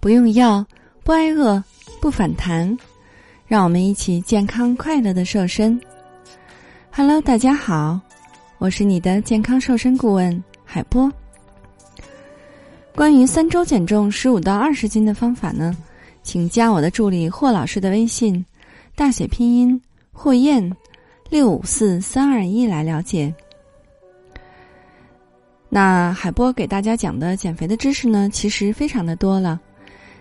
不用药，不挨饿，不反弹，让我们一起健康快乐的瘦身。Hello，大家好，我是你的健康瘦身顾问海波。关于三周减重十五到二十斤的方法呢，请加我的助理霍老师的微信，大写拼音霍燕六五四三二一来了解。那海波给大家讲的减肥的知识呢，其实非常的多了。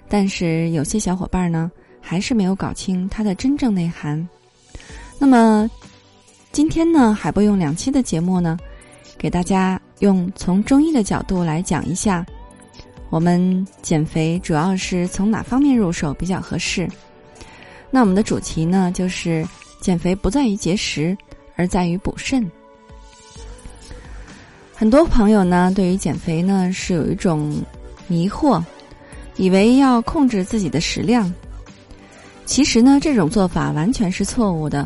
但是有些小伙伴呢，还是没有搞清它的真正内涵。那么，今天呢，海波用两期的节目呢，给大家用从中医的角度来讲一下，我们减肥主要是从哪方面入手比较合适。那我们的主题呢，就是减肥不在于节食，而在于补肾。很多朋友呢，对于减肥呢，是有一种迷惑。以为要控制自己的食量，其实呢，这种做法完全是错误的，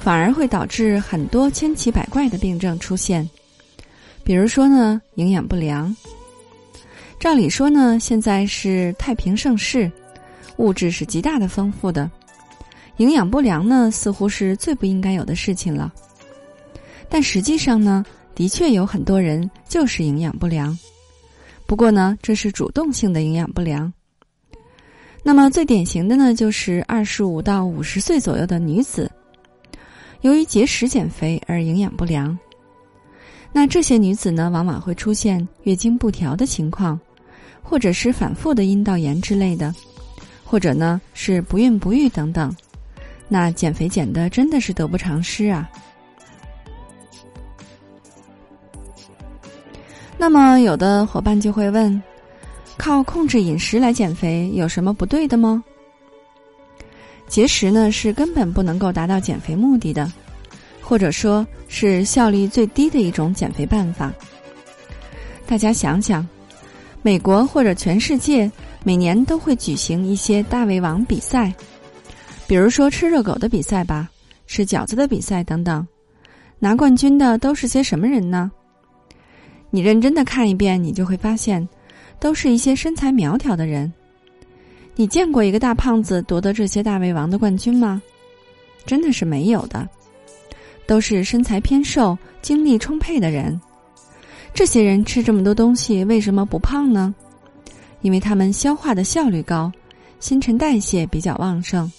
反而会导致很多千奇百怪的病症出现。比如说呢，营养不良。照理说呢，现在是太平盛世，物质是极大的丰富的，营养不良呢，似乎是最不应该有的事情了。但实际上呢，的确有很多人就是营养不良。不过呢，这是主动性的营养不良。那么最典型的呢，就是二十五到五十岁左右的女子，由于节食减肥而营养不良。那这些女子呢，往往会出现月经不调的情况，或者是反复的阴道炎之类的，或者呢是不孕不育等等。那减肥减的真的是得不偿失啊。那么，有的伙伴就会问：靠控制饮食来减肥有什么不对的吗？节食呢是根本不能够达到减肥目的的，或者说是效率最低的一种减肥办法。大家想想，美国或者全世界每年都会举行一些大胃王比赛，比如说吃热狗的比赛吧，吃饺子的比赛等等，拿冠军的都是些什么人呢？你认真的看一遍，你就会发现，都是一些身材苗条的人。你见过一个大胖子夺得这些大胃王的冠军吗？真的是没有的，都是身材偏瘦、精力充沛的人。这些人吃这么多东西，为什么不胖呢？因为他们消化的效率高，新陈代谢比较旺盛。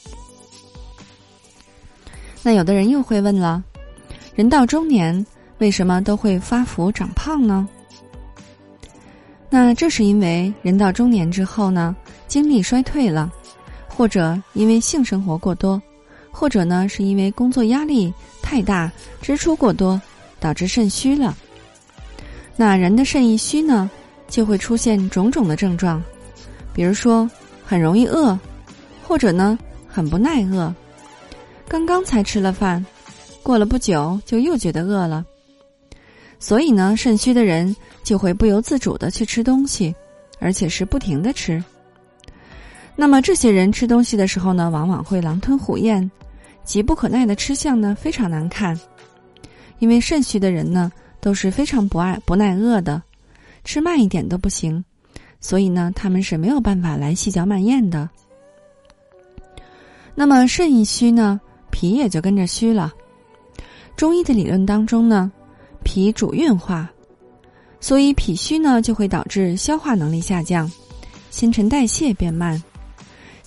那有的人又会问了：人到中年。为什么都会发福长胖呢？那这是因为人到中年之后呢，精力衰退了，或者因为性生活过多，或者呢是因为工作压力太大，支出过多，导致肾虚了。那人的肾一虚呢，就会出现种种的症状，比如说很容易饿，或者呢很不耐饿，刚刚才吃了饭，过了不久就又觉得饿了。所以呢，肾虚的人就会不由自主的去吃东西，而且是不停的吃。那么这些人吃东西的时候呢，往往会狼吞虎咽，急不可耐的吃相呢非常难看。因为肾虚的人呢都是非常不爱不耐饿的，吃慢一点都不行，所以呢他们是没有办法来细嚼慢咽的。那么肾一虚呢，脾也就跟着虚了。中医的理论当中呢。脾主运化，所以脾虚呢就会导致消化能力下降，新陈代谢变慢，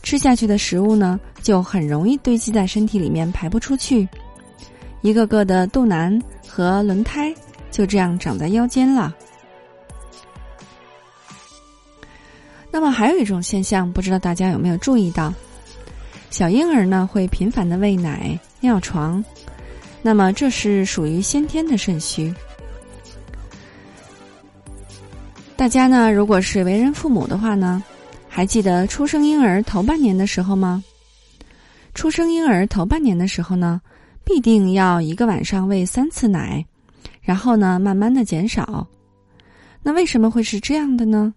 吃下去的食物呢就很容易堆积在身体里面排不出去，一个个的肚腩和轮胎就这样长在腰间了。那么还有一种现象，不知道大家有没有注意到，小婴儿呢会频繁的喂奶、尿床。那么这是属于先天的肾虚。大家呢，如果是为人父母的话呢，还记得出生婴儿头半年的时候吗？出生婴儿头半年的时候呢，必定要一个晚上喂三次奶，然后呢，慢慢的减少。那为什么会是这样的呢？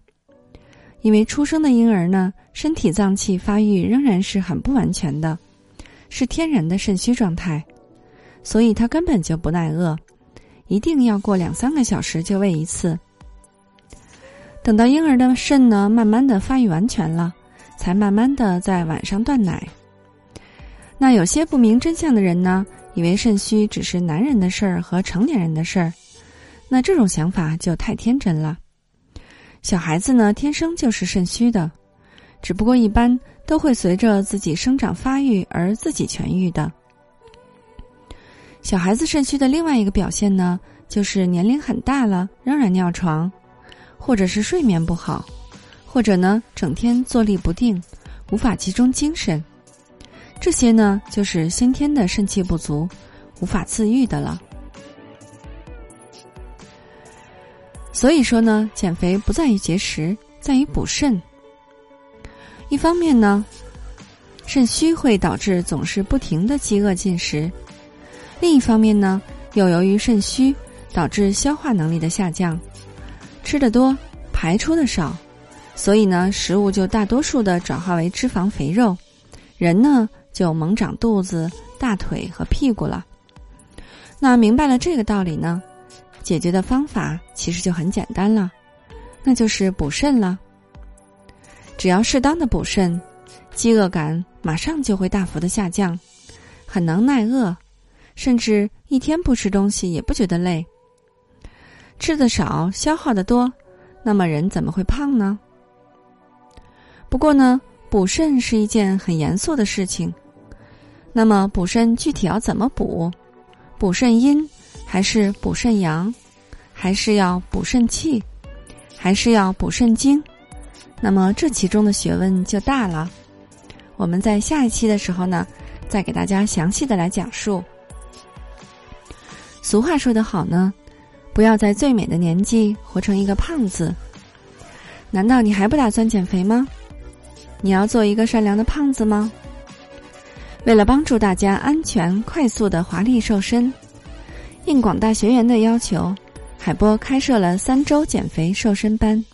因为出生的婴儿呢，身体脏器发育仍然是很不完全的，是天然的肾虚状态。所以他根本就不耐饿，一定要过两三个小时就喂一次。等到婴儿的肾呢慢慢的发育完全了，才慢慢的在晚上断奶。那有些不明真相的人呢，以为肾虚只是男人的事儿和成年人的事儿，那这种想法就太天真了。小孩子呢天生就是肾虚的，只不过一般都会随着自己生长发育而自己痊愈的。小孩子肾虚的另外一个表现呢，就是年龄很大了仍然尿床。或者是睡眠不好，或者呢整天坐立不定，无法集中精神，这些呢就是先天的肾气不足，无法自愈的了。所以说呢，减肥不在于节食，在于补肾。一方面呢，肾虚会导致总是不停的饥饿进食；另一方面呢，又由于肾虚导致消化能力的下降。吃的多，排出的少，所以呢，食物就大多数的转化为脂肪肥肉，人呢就猛长肚子、大腿和屁股了。那明白了这个道理呢，解决的方法其实就很简单了，那就是补肾了。只要适当的补肾，饥饿感马上就会大幅的下降，很能耐饿，甚至一天不吃东西也不觉得累。吃的少，消耗的多，那么人怎么会胖呢？不过呢，补肾是一件很严肃的事情。那么补肾具体要怎么补？补肾阴，还是补肾阳？还是要补肾气？还是要补肾精？那么这其中的学问就大了。我们在下一期的时候呢，再给大家详细的来讲述。俗话说得好呢。不要在最美的年纪活成一个胖子。难道你还不打算减肥吗？你要做一个善良的胖子吗？为了帮助大家安全、快速的华丽瘦身，应广大学员的要求，海波开设了三周减肥瘦身班。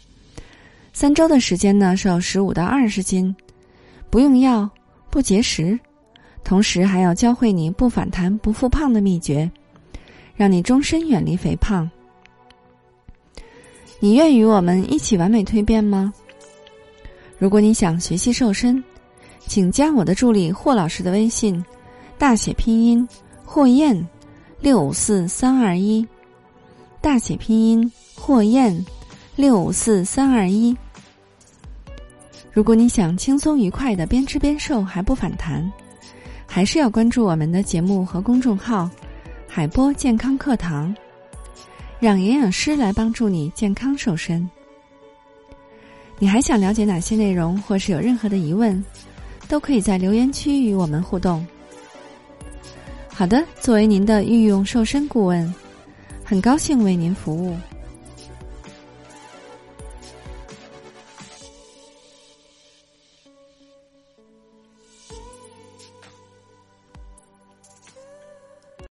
三周的时间呢，瘦十五到二十斤，不用药，不节食，同时还要教会你不反弹、不复胖的秘诀。让你终身远离肥胖。你愿与我们一起完美蜕变吗？如果你想学习瘦身，请加我的助理霍老师的微信，大写拼音霍燕六五四三二一，大写拼音霍燕六五四三二一。如果你想轻松愉快的边吃边瘦还不反弹，还是要关注我们的节目和公众号。海波健康课堂，让营养师来帮助你健康瘦身。你还想了解哪些内容，或是有任何的疑问，都可以在留言区与我们互动。好的，作为您的御用瘦身顾问，很高兴为您服务。